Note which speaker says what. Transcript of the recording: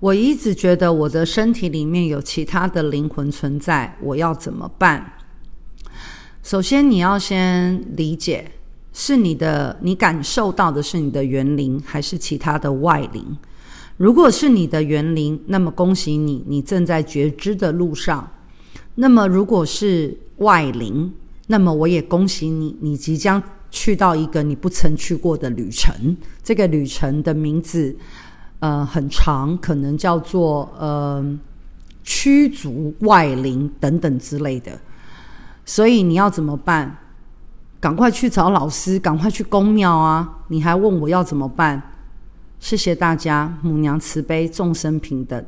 Speaker 1: 我一直觉得我的身体里面有其他的灵魂存在，我要怎么办？首先，你要先理解，是你的，你感受到的是你的元灵，还是其他的外灵？如果是你的元灵，那么恭喜你，你正在觉知的路上。那么，如果是外灵，那么我也恭喜你，你即将去到一个你不曾去过的旅程。这个旅程的名字。呃，很长，可能叫做呃驱逐外灵等等之类的。所以你要怎么办？赶快去找老师，赶快去宫庙啊！你还问我要怎么办？谢谢大家，母娘慈悲，众生平等。